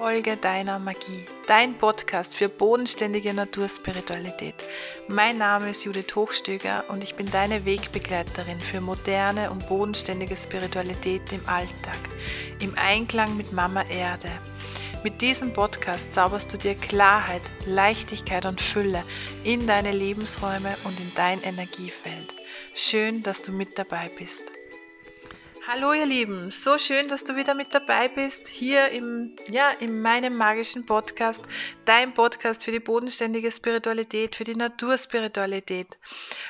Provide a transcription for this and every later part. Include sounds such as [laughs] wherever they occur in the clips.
Folge deiner Magie, dein Podcast für bodenständige Naturspiritualität. Mein Name ist Judith Hochstöger und ich bin deine Wegbegleiterin für moderne und bodenständige Spiritualität im Alltag, im Einklang mit Mama Erde. Mit diesem Podcast zauberst du dir Klarheit, Leichtigkeit und Fülle in deine Lebensräume und in dein Energiefeld. Schön, dass du mit dabei bist. Hallo ihr Lieben, so schön, dass du wieder mit dabei bist hier im ja, in meinem magischen Podcast, dein Podcast für die bodenständige Spiritualität, für die Naturspiritualität.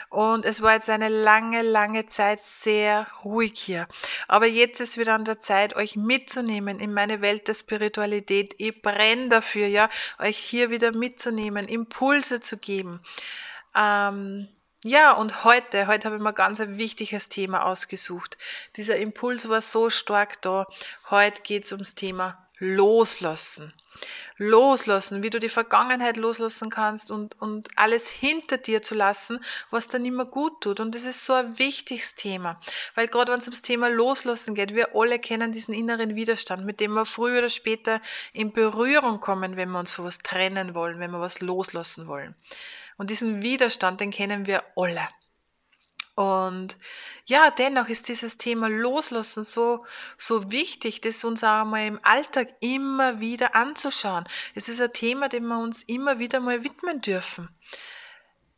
Und es war jetzt eine lange, lange Zeit sehr ruhig hier. Aber jetzt ist wieder an der Zeit, euch mitzunehmen in meine Welt der Spiritualität. Ich brenne dafür, ja, euch hier wieder mitzunehmen, Impulse zu geben. Ähm, ja, und heute, heute habe ich mir ganz ein wichtiges Thema ausgesucht. Dieser Impuls war so stark da. Heute geht es ums Thema Loslassen. Loslassen, wie du die Vergangenheit loslassen kannst und, und alles hinter dir zu lassen, was dir nicht mehr gut tut. Und das ist so ein wichtiges Thema. Weil gerade wenn es ums Thema Loslassen geht, wir alle kennen diesen inneren Widerstand, mit dem wir früher oder später in Berührung kommen, wenn wir uns von was trennen wollen, wenn wir was loslassen wollen. Und diesen Widerstand, den kennen wir alle. Und ja, dennoch ist dieses Thema Loslassen so, so wichtig, das uns auch mal im Alltag immer wieder anzuschauen. Es ist ein Thema, dem wir uns immer wieder mal widmen dürfen.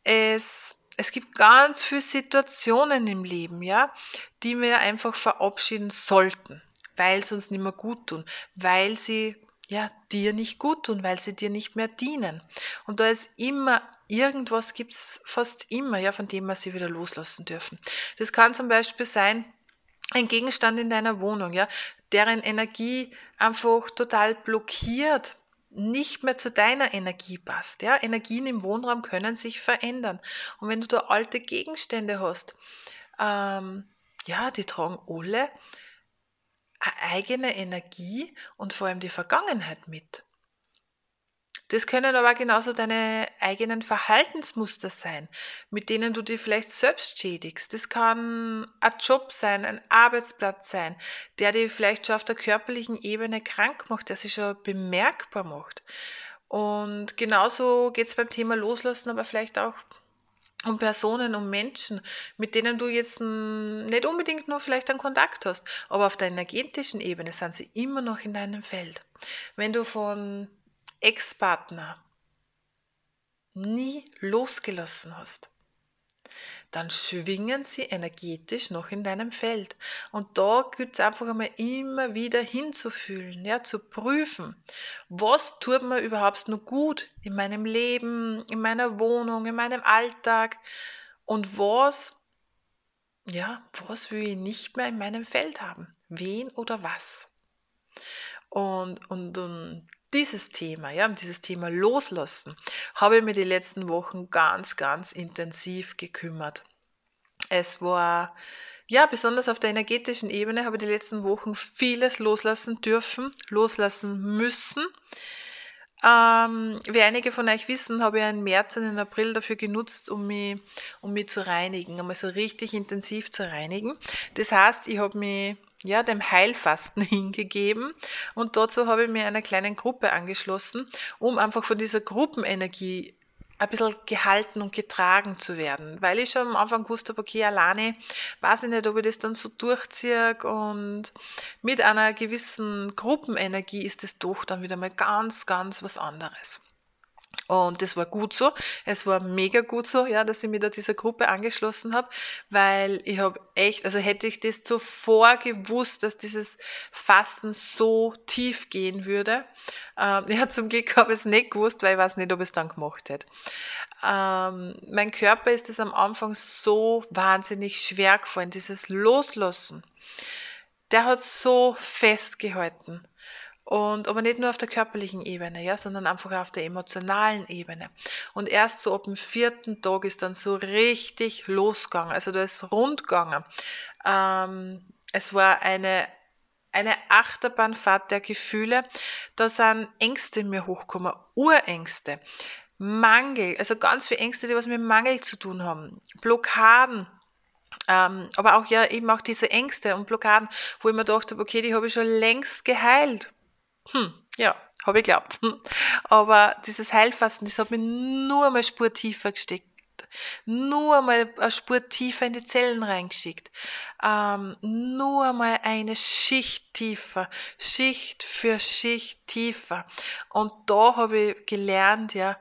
Es, es gibt ganz viele Situationen im Leben, ja, die wir einfach verabschieden sollten, weil sie uns nicht mehr gut tun, weil sie ja, dir nicht gut tun, weil sie dir nicht mehr dienen. Und da ist immer irgendwas, gibt es fast immer, ja, von dem wir sie wieder loslassen dürfen. Das kann zum Beispiel sein, ein Gegenstand in deiner Wohnung, ja, deren Energie einfach total blockiert, nicht mehr zu deiner Energie passt. Ja? Energien im Wohnraum können sich verändern. Und wenn du da alte Gegenstände hast, ähm, ja, die tragen alle eigene Energie und vor allem die Vergangenheit mit. Das können aber genauso deine eigenen Verhaltensmuster sein, mit denen du dich vielleicht selbst schädigst. Das kann ein Job sein, ein Arbeitsplatz sein, der dich vielleicht schon auf der körperlichen Ebene krank macht, der sich schon bemerkbar macht. Und genauso geht es beim Thema Loslassen, aber vielleicht auch um Personen, um Menschen, mit denen du jetzt nicht unbedingt nur vielleicht einen Kontakt hast, aber auf der energetischen Ebene sind sie immer noch in deinem Feld. Wenn du von Ex-Partner nie losgelassen hast, dann schwingen sie energetisch noch in deinem Feld. Und da gilt es einfach einmal immer wieder hinzufühlen, ja, zu prüfen, was tut mir überhaupt nur gut in meinem Leben, in meiner Wohnung, in meinem Alltag und was, ja, was will ich nicht mehr in meinem Feld haben? Wen oder was? Und, und, und dieses Thema, ja, um dieses Thema Loslassen, habe ich mir die letzten Wochen ganz, ganz intensiv gekümmert. Es war, ja, besonders auf der energetischen Ebene habe ich die letzten Wochen vieles loslassen dürfen, loslassen müssen. Ähm, wie einige von euch wissen, habe ich einen März und einen April dafür genutzt, um mich, um mich zu reinigen, einmal so richtig intensiv zu reinigen. Das heißt, ich habe mich ja, dem Heilfasten [laughs] hingegeben. Und dazu habe ich mir einer kleinen Gruppe angeschlossen, um einfach von dieser Gruppenenergie ein bisschen gehalten und getragen zu werden, weil ich schon am Anfang gewusst habe, okay, alleine weiß ich nicht, ob ich das dann so durchziehe. Und mit einer gewissen Gruppenenergie ist es doch dann wieder mal ganz, ganz was anderes. Und das war gut so. Es war mega gut so, ja, dass ich mich da dieser Gruppe angeschlossen habe, weil ich habe echt, also hätte ich das zuvor gewusst, dass dieses Fasten so tief gehen würde. Ähm, [laughs] ja, zum Glück habe ich es nicht gewusst, weil ich weiß nicht, ob ich es dann gemacht hätte. Ähm, mein Körper ist es am Anfang so wahnsinnig schwer gefallen, dieses Loslassen. Der hat so festgehalten. Und aber nicht nur auf der körperlichen Ebene, ja, sondern einfach auf der emotionalen Ebene. Und erst so ab dem vierten Tag ist dann so richtig losgegangen. Also da ist rund gegangen. Ähm, es war eine eine Achterbahnfahrt der Gefühle. Da sind Ängste in mir hochgekommen, Urängste, Mangel, also ganz viele Ängste, die was mit Mangel zu tun haben, Blockaden, ähm, aber auch ja eben auch diese Ängste und Blockaden, wo ich mir gedacht habe, okay, die habe ich schon längst geheilt Hm, ja, habe ich geglaubt. Aber dieses Heilfasten, das hat mich nur mal Spur tiefer gesteckt. Nur mal eine Spur tiefer in die Zellen reingeschickt. Ähm, nur mal eine Schicht tiefer. Schicht für Schicht tiefer. Und da habe ich gelernt, ja,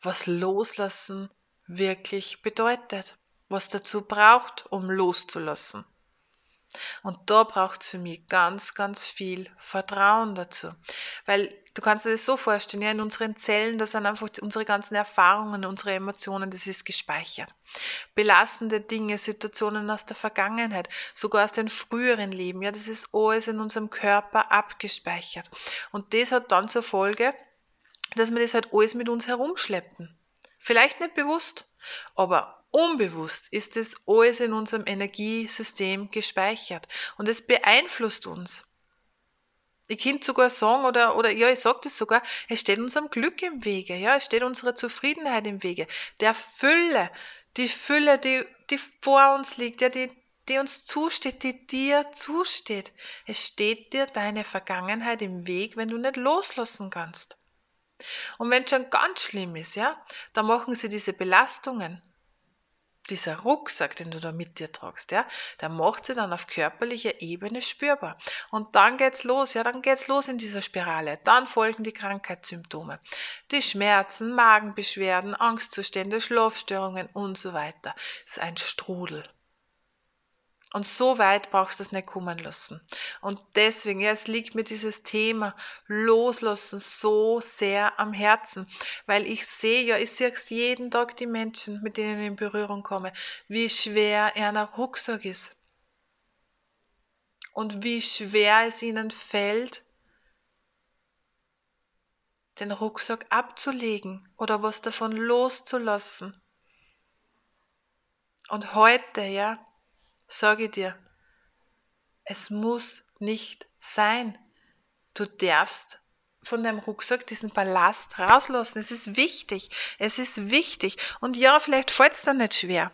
was Loslassen wirklich bedeutet. Was dazu braucht, um loszulassen. Und da braucht es für mich ganz, ganz viel Vertrauen dazu. Weil du kannst dir das so vorstellen, ja, in unseren Zellen, das sind einfach unsere ganzen Erfahrungen, unsere Emotionen, das ist gespeichert. Belastende Dinge, Situationen aus der Vergangenheit, sogar aus den früheren Leben, ja, das ist alles in unserem Körper abgespeichert. Und das hat dann zur Folge, dass wir das halt alles mit uns herumschleppen. Vielleicht nicht bewusst, aber Unbewusst ist es alles in unserem Energiesystem gespeichert und es beeinflusst uns. Ich könnte sogar sagen, oder, oder ja, ich sage das sogar, es steht unserem Glück im Wege, ja, es steht unserer Zufriedenheit im Wege, der Fülle, die Fülle, die, die vor uns liegt, ja, die, die uns zusteht, die dir zusteht. Es steht dir deine Vergangenheit im Weg, wenn du nicht loslassen kannst. Und wenn es schon ganz schlimm ist, ja, dann machen sie diese Belastungen, dieser Rucksack, den du da mit dir tragst, ja, der macht sie dann auf körperlicher Ebene spürbar. Und dann geht's los, ja, dann geht's los in dieser Spirale. Dann folgen die Krankheitssymptome. Die Schmerzen, Magenbeschwerden, Angstzustände, Schlafstörungen und so weiter. Es ist ein Strudel. Und so weit brauchst du es nicht kommen lassen. Und deswegen, ja, es liegt mir dieses Thema Loslassen so sehr am Herzen, weil ich sehe ja, ich sehe jeden Tag die Menschen, mit denen ich in Berührung komme, wie schwer er ein Rucksack ist. Und wie schwer es ihnen fällt, den Rucksack abzulegen oder was davon loszulassen. Und heute, ja, sage ich dir, es muss nicht sein. Du darfst von deinem Rucksack diesen Ballast rauslassen. Es ist wichtig. Es ist wichtig. Und ja, vielleicht fällt es dann nicht schwer.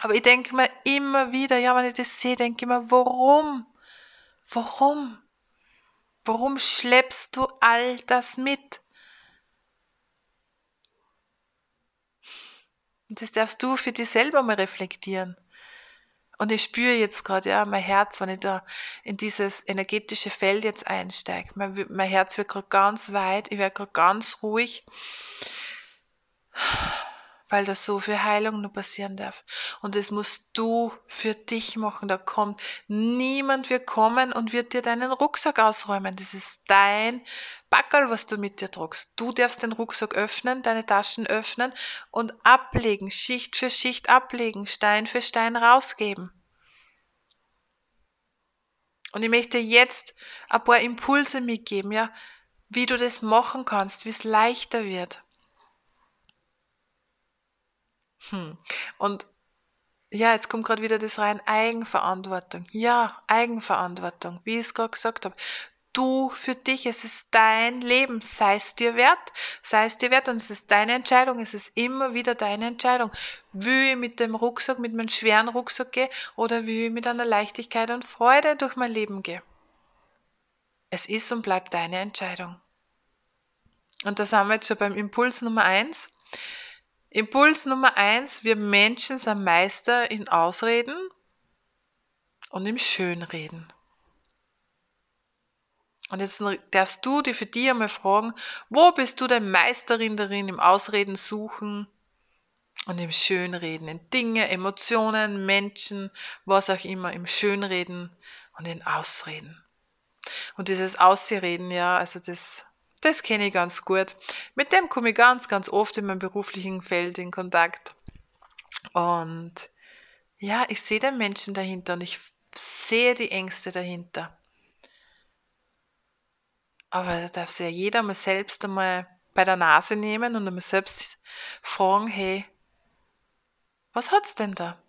Aber ich denke mir immer wieder, ja, wenn ich das sehe, denke ich mir, warum? Warum? Warum schleppst du all das mit? Und das darfst du für dich selber mal reflektieren. Und ich spüre jetzt gerade, ja, mein Herz, wenn ich da in dieses energetische Feld jetzt einsteige. Mein, mein Herz wird gerade ganz weit, ich werde gerade ganz ruhig, weil da so viel Heilung noch passieren darf. Und das musst du für dich machen. Da kommt niemand wird kommen und wird dir deinen Rucksack ausräumen. Das ist dein Backerl, was du mit dir tragst. Du darfst den Rucksack öffnen, deine Taschen öffnen und ablegen, Schicht für Schicht ablegen, Stein für Stein rausgeben. Und ich möchte jetzt ein paar Impulse mitgeben, ja, wie du das machen kannst, wie es leichter wird. Hm. Und ja, jetzt kommt gerade wieder das rein, Eigenverantwortung. Ja, Eigenverantwortung, wie ich es gerade gesagt habe du für dich, es ist dein Leben, sei es dir wert, sei es dir wert und es ist deine Entscheidung, es ist immer wieder deine Entscheidung, wie ich mit dem Rucksack, mit meinem schweren Rucksack gehe oder wie ich mit einer Leichtigkeit und Freude durch mein Leben gehe. Es ist und bleibt deine Entscheidung. Und da sind wir jetzt schon beim Impuls Nummer eins. Impuls Nummer eins, wir Menschen sind Meister in Ausreden und im Schönreden. Und jetzt darfst du dir für dich einmal fragen, wo bist du denn Meisterin darin im Ausreden suchen und im Schönreden, in Dinge, Emotionen, Menschen, was auch immer, im Schönreden und in Ausreden. Und dieses Ausreden, ja, also das, das kenne ich ganz gut. Mit dem komme ich ganz, ganz oft in meinem beruflichen Feld in Kontakt. Und ja, ich sehe den Menschen dahinter und ich sehe die Ängste dahinter. Aber da darf sich ja jeder mal selbst einmal bei der Nase nehmen und einmal selbst fragen, hey, was hat's denn da?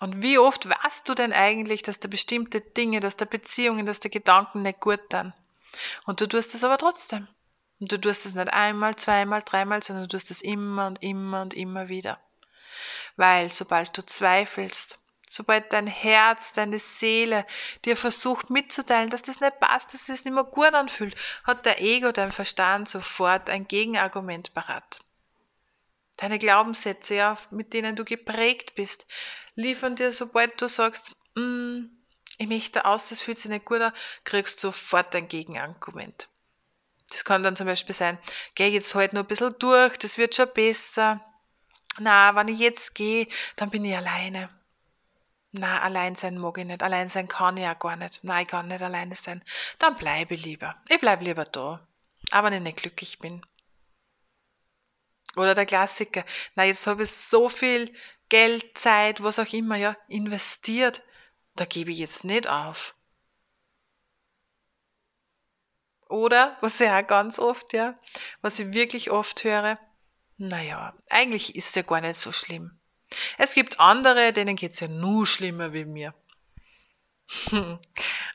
Und wie oft weißt du denn eigentlich, dass da bestimmte Dinge, dass da Beziehungen, dass da Gedanken nicht gut dann? Und du tust es aber trotzdem. Und du tust es nicht einmal, zweimal, dreimal, sondern du tust es immer und immer und immer wieder. Weil sobald du zweifelst, sobald dein Herz, deine Seele dir versucht mitzuteilen, dass das nicht passt, dass das nicht mehr gut anfühlt, hat der Ego, dein Verstand sofort ein Gegenargument parat. Deine Glaubenssätze, ja, mit denen du geprägt bist, liefern dir, sobald du sagst, mm, ich möchte aus, das fühlt sich nicht gut an, kriegst du sofort ein Gegenargument. Das kann dann zum Beispiel sein, geh jetzt halt nur ein bisschen durch, das wird schon besser. Na, wenn ich jetzt gehe, dann bin ich alleine. Na, allein sein mag ich nicht. Allein sein kann ich auch gar nicht. Nein, ich kann nicht alleine sein. Dann bleibe ich lieber. Ich bleibe lieber da. Aber wenn ich nicht glücklich bin. Oder der Klassiker. Na, jetzt habe ich so viel Geld, Zeit, was auch immer, ja, investiert. Da gebe ich jetzt nicht auf. Oder, was ich auch ganz oft, ja, was ich wirklich oft höre, naja, eigentlich ist es ja gar nicht so schlimm. Es gibt andere, denen geht es ja nur schlimmer wie mir. [laughs]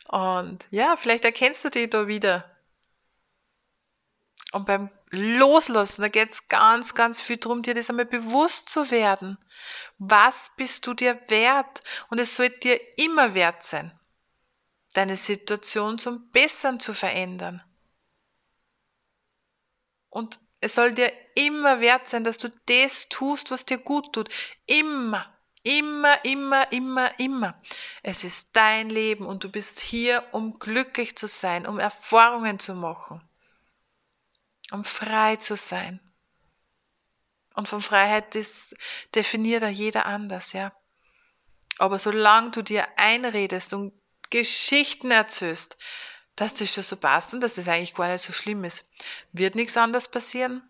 Und ja, vielleicht erkennst du dich da wieder. Und beim Loslassen, da geht es ganz, ganz viel darum, dir das einmal bewusst zu werden. Was bist du dir wert? Und es sollte dir immer wert sein, deine Situation zum Besseren zu verändern. Und es soll dir immer wert sein, dass du das tust, was dir gut tut. Immer, immer, immer, immer, immer. Es ist dein Leben und du bist hier, um glücklich zu sein, um Erfahrungen zu machen, um frei zu sein. Und von Freiheit das definiert da jeder anders, ja. Aber solange du dir einredest und Geschichten erzählst, dass das schon so passt und dass das eigentlich gar nicht so schlimm ist. Wird nichts anderes passieren.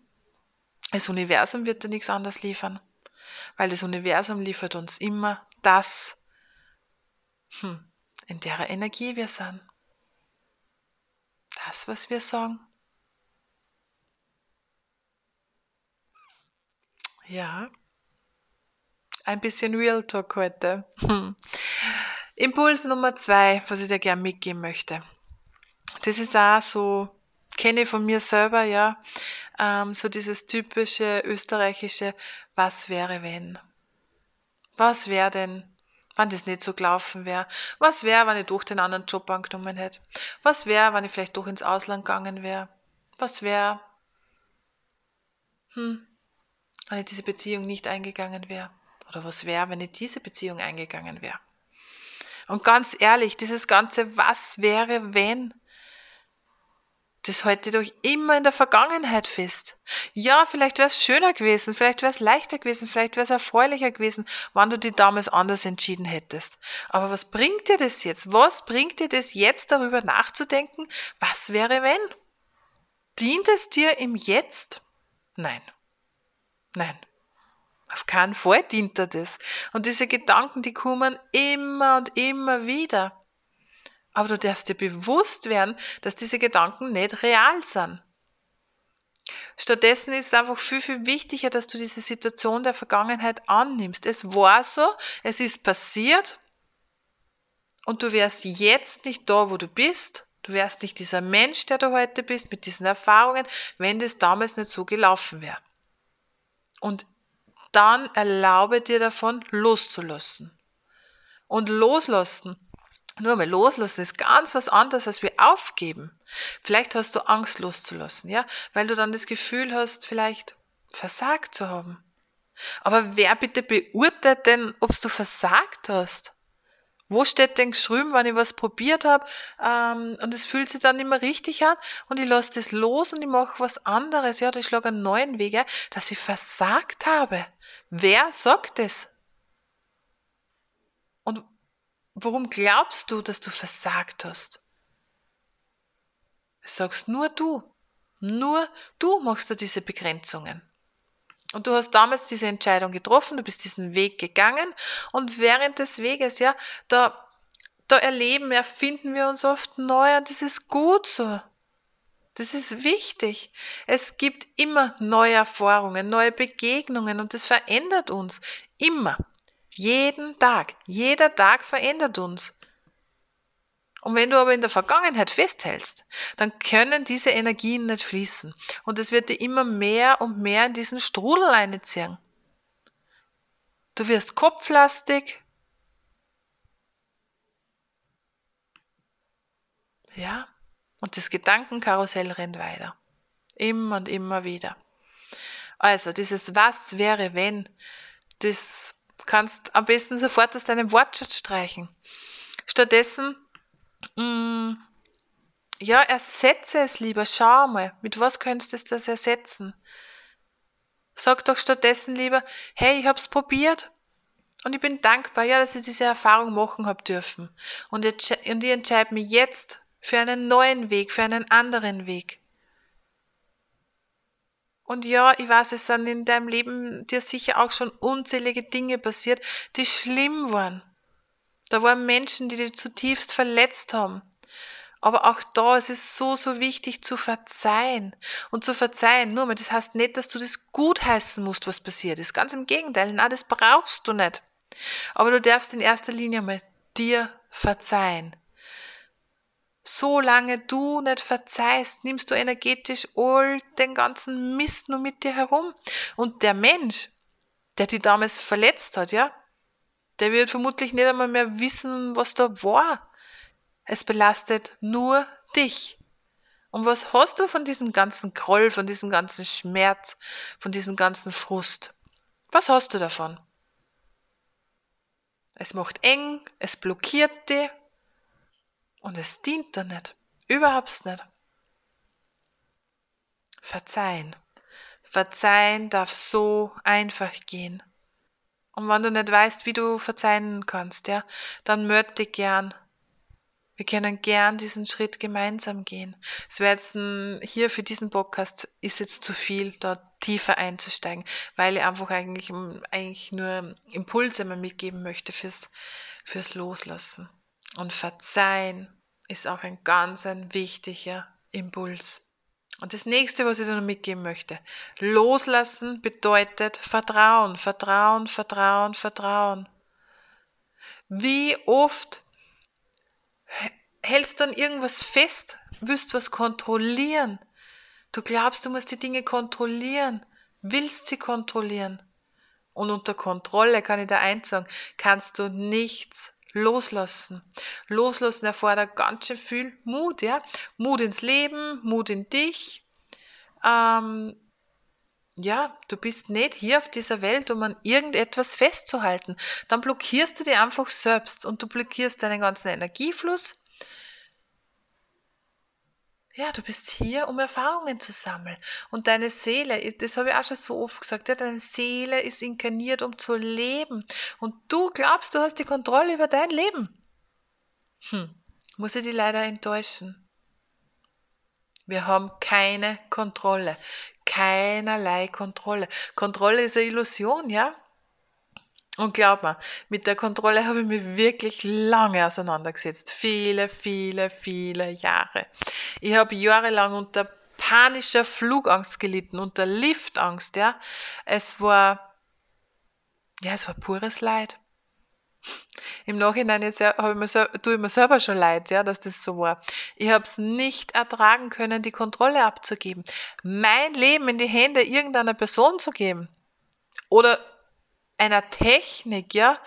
Das Universum wird dir nichts anderes liefern. Weil das Universum liefert uns immer das, hm, in der Energie wir sind. Das, was wir sagen. Ja, ein bisschen Real Talk heute. Hm. Impuls Nummer zwei, was ich dir gerne mitgeben möchte das ist auch so, kenne ich von mir selber, ja, ähm, so dieses typische österreichische, was wäre wenn? Was wäre denn, wenn das nicht so gelaufen wäre? Was wäre, wenn ich doch den anderen Job angenommen hätte? Was wäre, wenn ich vielleicht doch ins Ausland gegangen wäre? Was wäre, hm, wenn ich diese Beziehung nicht eingegangen wäre? Oder was wäre, wenn ich diese Beziehung eingegangen wäre? Und ganz ehrlich, dieses ganze Was wäre, wenn, das halte doch immer in der Vergangenheit fest. Ja, vielleicht wäre es schöner gewesen, vielleicht wäre es leichter gewesen, vielleicht wäre es erfreulicher gewesen, wenn du dich damals anders entschieden hättest. Aber was bringt dir das jetzt? Was bringt dir das jetzt darüber nachzudenken? Was wäre wenn? Dient es dir im Jetzt? Nein. Nein. Auf keinen Fall dient dir das. Und diese Gedanken, die kommen immer und immer wieder. Aber du darfst dir bewusst werden, dass diese Gedanken nicht real sind. Stattdessen ist es einfach viel, viel wichtiger, dass du diese Situation der Vergangenheit annimmst. Es war so, es ist passiert und du wärst jetzt nicht da, wo du bist. Du wärst nicht dieser Mensch, der du heute bist, mit diesen Erfahrungen, wenn das damals nicht so gelaufen wäre. Und dann erlaube dir davon loszulassen. Und loslassen nur mal loslassen ist ganz was anderes, als wir aufgeben. Vielleicht hast du Angst loszulassen, ja, weil du dann das Gefühl hast, vielleicht versagt zu haben. Aber wer bitte beurteilt denn, ob du versagt hast? Wo steht denn geschrieben, wenn ich was probiert habe ähm, und es fühlt sich dann nicht mehr richtig an und ich lasse das los und ich mache was anderes, ja, oder ich schlage einen neuen Weg, dass ich versagt habe. Wer sagt das? Und Warum glaubst du, dass du versagt hast? Es sagst nur du. Nur du machst da diese Begrenzungen. Und du hast damals diese Entscheidung getroffen, du bist diesen Weg gegangen und während des Weges, ja, da, da erleben, erfinden wir uns oft neu und das ist gut so. Das ist wichtig. Es gibt immer neue Erfahrungen, neue Begegnungen und das verändert uns. Immer. Jeden Tag. Jeder Tag verändert uns. Und wenn du aber in der Vergangenheit festhältst, dann können diese Energien nicht fließen. Und es wird dir immer mehr und mehr in diesen Strudel einziehen. Du wirst kopflastig. Ja, und das Gedankenkarussell rennt weiter. Immer und immer wieder. Also dieses Was wäre wenn, das kannst am besten sofort aus deinem Wortschatz streichen. Stattdessen mm, ja, ersetze es lieber. Schau mal, mit was könntest du das ersetzen? Sag doch stattdessen lieber, hey, ich hab's probiert und ich bin dankbar, ja, dass ich diese Erfahrung machen hab dürfen. Und ich, und ich entscheide mich jetzt für einen neuen Weg, für einen anderen Weg. Und ja, ich weiß, es sind in deinem Leben dir sicher auch schon unzählige Dinge passiert, die schlimm waren. Da waren Menschen, die dich zutiefst verletzt haben. Aber auch da ist es so, so wichtig zu verzeihen. Und zu verzeihen, nur mal, das heißt nicht, dass du das gutheißen musst, was passiert ist. Ganz im Gegenteil, na, das brauchst du nicht. Aber du darfst in erster Linie mal dir verzeihen. Solange du nicht verzeihst, nimmst du energetisch all den ganzen Mist nur mit dir herum. Und der Mensch, der dich damals verletzt hat, ja, der wird vermutlich nicht einmal mehr wissen, was da war. Es belastet nur dich. Und was hast du von diesem ganzen Groll, von diesem ganzen Schmerz, von diesem ganzen Frust? Was hast du davon? Es macht eng, es blockiert dich und es dient dir nicht. Überhaupt nicht. Verzeihen. Verzeihen darf so einfach gehen. Und wenn du nicht weißt, wie du verzeihen kannst, ja, dann meld dich gern wir können gern diesen Schritt gemeinsam gehen. Es wäre jetzt ein, hier für diesen Podcast ist jetzt zu viel, da tiefer einzusteigen, weil ich einfach eigentlich, eigentlich nur Impulse mal mitgeben möchte fürs, fürs Loslassen. Und Verzeihen ist auch ein ganz ein wichtiger Impuls. Und das nächste, was ich dir noch mitgeben möchte, loslassen bedeutet Vertrauen, Vertrauen, Vertrauen, Vertrauen. Wie oft hältst du an irgendwas fest, willst was kontrollieren. Du glaubst, du musst die Dinge kontrollieren, willst sie kontrollieren. Und unter Kontrolle kann ich da eins sagen, kannst du nichts loslassen. Loslassen erfordert ganz schön viel Mut, ja. Mut ins Leben, Mut in dich. Ähm, ja, du bist nicht hier auf dieser Welt, um an irgendetwas festzuhalten. Dann blockierst du dich einfach selbst und du blockierst deinen ganzen Energiefluss ja, du bist hier, um Erfahrungen zu sammeln. Und deine Seele, das habe ich auch schon so oft gesagt, ja, deine Seele ist inkarniert, um zu leben. Und du glaubst, du hast die Kontrolle über dein Leben. Hm, muss ich dich leider enttäuschen. Wir haben keine Kontrolle. Keinerlei Kontrolle. Kontrolle ist eine Illusion, ja? Und glaub mir, mit der Kontrolle habe ich mich wirklich lange auseinandergesetzt. Viele, viele, viele Jahre. Ich habe jahrelang unter panischer Flugangst gelitten, unter Liftangst, ja. Es war, ja, es war pures Leid. Im Nachhinein jetzt ich mir, tue ich mir selber schon leid, ja, dass das so war. Ich habe es nicht ertragen können, die Kontrolle abzugeben. Mein Leben in die Hände irgendeiner Person zu geben. Oder einer Technik, ja,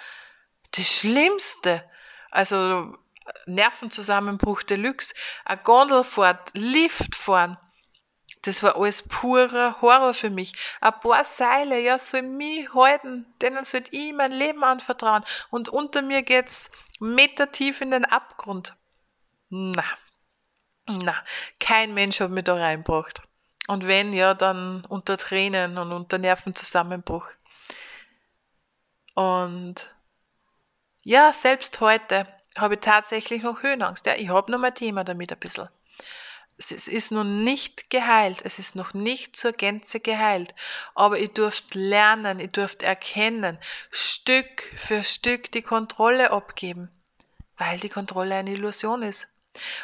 das Schlimmste. Also Nervenzusammenbruch Deluxe, eine Gondelfahrt, Lift fahren. Das war alles purer Horror für mich. Ein paar Seile, ja, soll mich halten, denen sollte ich mein Leben anvertrauen. Und unter mir geht's Meter tief in den Abgrund. Na, na, kein Mensch hat mich da reingebracht. Und wenn, ja, dann unter Tränen und unter Nervenzusammenbruch. Und ja, selbst heute habe ich tatsächlich noch Höhenangst. Ja, ich habe noch mein Thema damit ein bisschen. Es ist noch nicht geheilt, es ist noch nicht zur Gänze geheilt, aber ich durfte lernen, ich durfte erkennen, Stück für Stück die Kontrolle abgeben, weil die Kontrolle eine Illusion ist.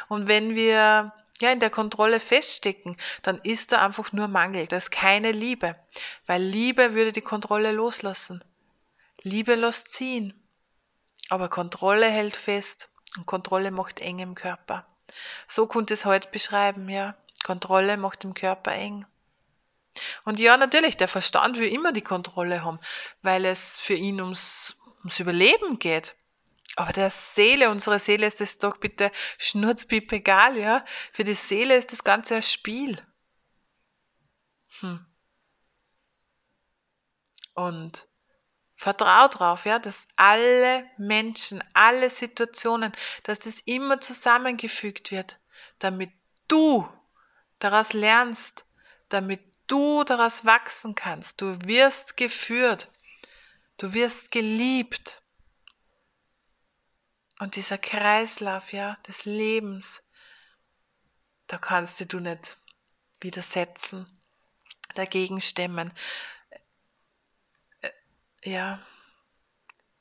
Und wenn wir ja in der Kontrolle feststecken, dann ist da einfach nur Mangel, da ist keine Liebe, weil Liebe würde die Kontrolle loslassen. Liebe lässt ziehen, aber Kontrolle hält fest und Kontrolle macht eng im Körper. So konnte es heute beschreiben, ja. Kontrolle macht im Körper eng. Und ja, natürlich, der Verstand will immer die Kontrolle haben, weil es für ihn ums, ums Überleben geht. Aber der Seele, unsere Seele ist das doch bitte schnurzpiep egal, ja? Für die Seele ist das Ganze ein Spiel. Hm. Und vertrau drauf, ja, dass alle Menschen, alle Situationen, dass das immer zusammengefügt wird, damit du daraus lernst, damit du daraus wachsen kannst. Du wirst geführt. Du wirst geliebt. Und dieser Kreislauf, ja, des Lebens, da kannst du nicht widersetzen, dagegen stemmen. Äh, ja,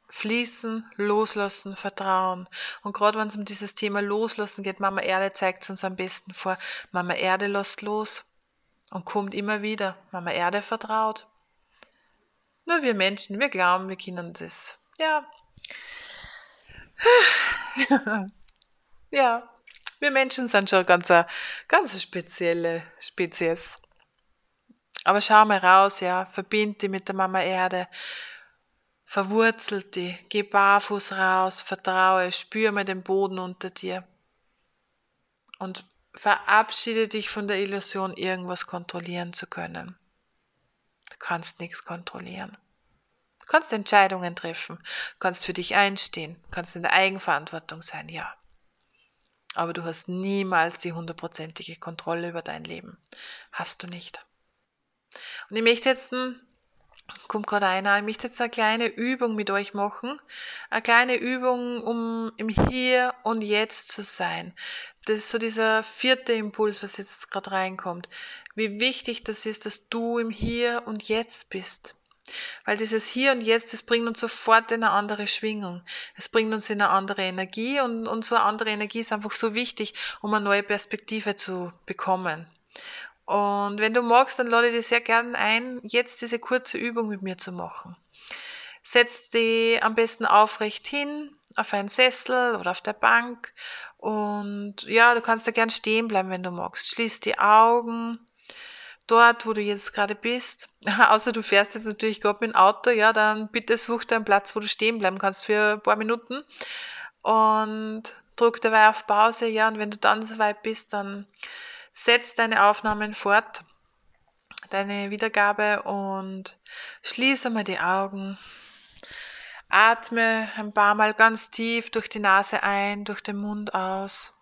fließen, loslassen, vertrauen. Und gerade wenn es um dieses Thema Loslassen geht, Mama Erde zeigt es uns am besten vor. Mama Erde lässt los und kommt immer wieder. Mama Erde vertraut. Nur wir Menschen, wir glauben, wir können das. Ja, [laughs] ja, wir Menschen sind schon ganz eine, ganz spezielle Spezies. Aber schau mal raus, ja, verbind dich mit der Mama Erde, verwurzelt dich, geh barfuß raus, vertraue, spür mal den Boden unter dir und verabschiede dich von der Illusion, irgendwas kontrollieren zu können. Du kannst nichts kontrollieren kannst Entscheidungen treffen, kannst für dich einstehen, kannst in der Eigenverantwortung sein, ja. Aber du hast niemals die hundertprozentige Kontrolle über dein Leben. Hast du nicht. Und ich möchte jetzt, kommt gerade einer, ich möchte jetzt eine kleine Übung mit euch machen. Eine kleine Übung, um im Hier und Jetzt zu sein. Das ist so dieser vierte Impuls, was jetzt gerade reinkommt. Wie wichtig das ist, dass du im Hier und Jetzt bist. Weil dieses Hier und Jetzt, das bringt uns sofort in eine andere Schwingung. Es bringt uns in eine andere Energie und, und so eine andere Energie ist einfach so wichtig, um eine neue Perspektive zu bekommen. Und wenn du magst, dann lade ich dir sehr gerne ein, jetzt diese kurze Übung mit mir zu machen. Setz dich am besten aufrecht hin, auf einen Sessel oder auf der Bank. Und ja, du kannst da gern stehen bleiben, wenn du magst. Schließ die Augen dort, wo du jetzt gerade bist. [laughs] Außer du fährst jetzt natürlich gerade mit dem Auto, ja, dann bitte such dir einen Platz, wo du stehen bleiben kannst für ein paar Minuten. Und drück dabei auf Pause, ja, und wenn du dann soweit bist, dann setz deine Aufnahmen fort, deine Wiedergabe und schließe mal die Augen. Atme ein paar Mal ganz tief durch die Nase ein, durch den Mund aus.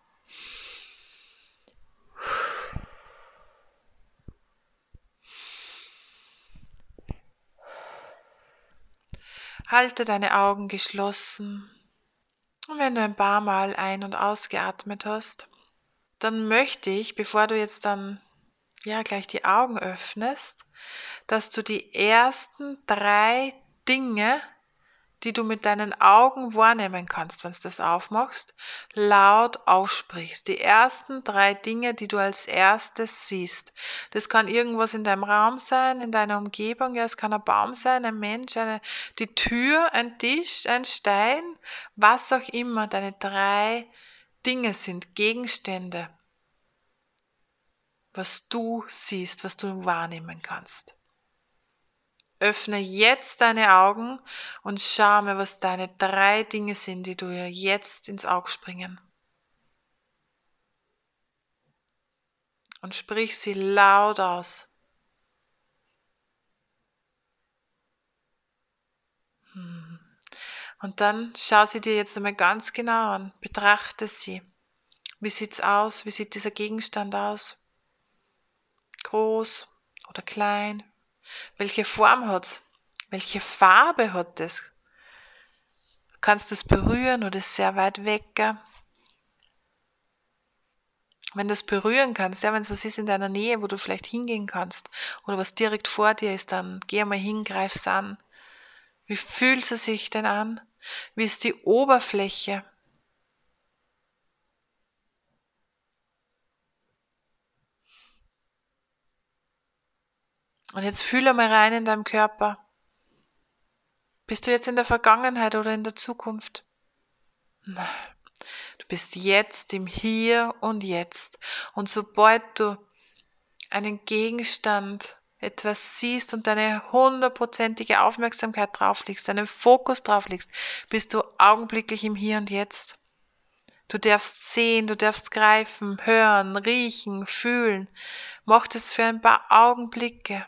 Halte deine Augen geschlossen. Und wenn du ein paar Mal ein- und ausgeatmet hast, dann möchte ich, bevor du jetzt dann ja gleich die Augen öffnest, dass du die ersten drei Dinge die du mit deinen Augen wahrnehmen kannst, wenn du das aufmachst, laut aussprichst. Die ersten drei Dinge, die du als erstes siehst. Das kann irgendwas in deinem Raum sein, in deiner Umgebung. Ja, es kann ein Baum sein, ein Mensch, eine, die Tür, ein Tisch, ein Stein, was auch immer deine drei Dinge sind, Gegenstände, was du siehst, was du wahrnehmen kannst. Öffne jetzt deine Augen und schau mir, was deine drei Dinge sind, die dir jetzt ins Auge springen. Und sprich sie laut aus. Hm. Und dann schau sie dir jetzt einmal ganz genau an. Betrachte sie. Wie sieht's aus? Wie sieht dieser Gegenstand aus? Groß oder klein? Welche Form hat es? Welche Farbe hat es? Kannst du es berühren oder ist sehr weit weg? Wenn du es berühren kannst, ja, wenn es was ist in deiner Nähe, wo du vielleicht hingehen kannst oder was direkt vor dir ist, dann geh mal hin, greif es an. Wie fühlt es sich denn an? Wie ist die Oberfläche? Und jetzt fühle mal rein in deinem Körper. Bist du jetzt in der Vergangenheit oder in der Zukunft? Nein. Du bist jetzt im Hier und Jetzt. Und sobald du einen Gegenstand etwas siehst und deine hundertprozentige Aufmerksamkeit drauf legst, deinen Fokus drauf legst, bist du augenblicklich im Hier und Jetzt. Du darfst sehen, du darfst greifen, hören, riechen, fühlen. Mach das für ein paar Augenblicke.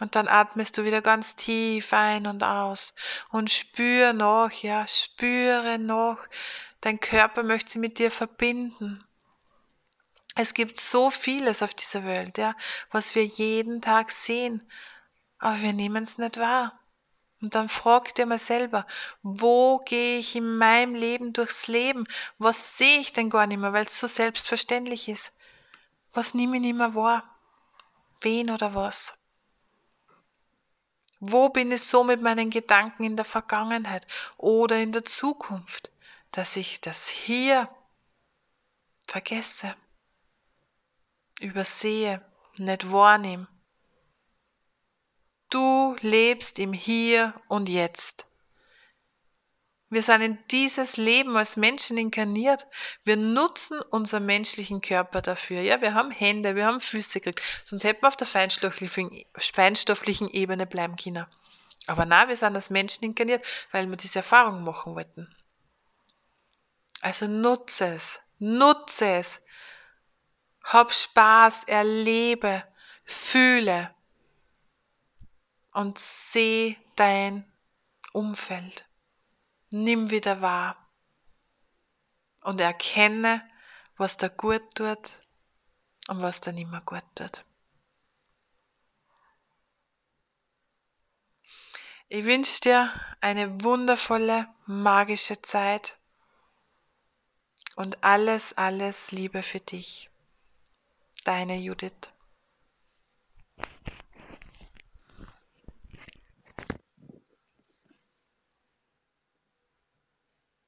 Und dann atmest du wieder ganz tief ein und aus und spür noch, ja, spüre noch. Dein Körper möchte sie mit dir verbinden. Es gibt so vieles auf dieser Welt, ja, was wir jeden Tag sehen, aber wir nehmen es nicht wahr. Und dann frag dir mal selber, wo gehe ich in meinem Leben durchs Leben? Was sehe ich denn gar nicht mehr, weil es so selbstverständlich ist? Was nehme ich nicht mehr wahr? Wen oder was? Wo bin ich so mit meinen Gedanken in der Vergangenheit oder in der Zukunft, dass ich das hier vergesse? Übersehe, nicht wahrnehme. Du lebst im Hier und Jetzt. Wir sind in dieses Leben als Menschen inkarniert. Wir nutzen unseren menschlichen Körper dafür. Ja, wir haben Hände, wir haben Füße gekriegt. Sonst hätten wir auf der feinstofflichen, Ebene bleiben können. Aber na, wir sind als Menschen inkarniert, weil wir diese Erfahrung machen wollten. Also nutze es, nutze es. Hab Spaß, erlebe, fühle und seh dein Umfeld. Nimm wieder wahr und erkenne, was da gut tut und was da nicht mehr gut tut. Ich wünsche dir eine wundervolle, magische Zeit und alles, alles Liebe für dich. Deine Judith.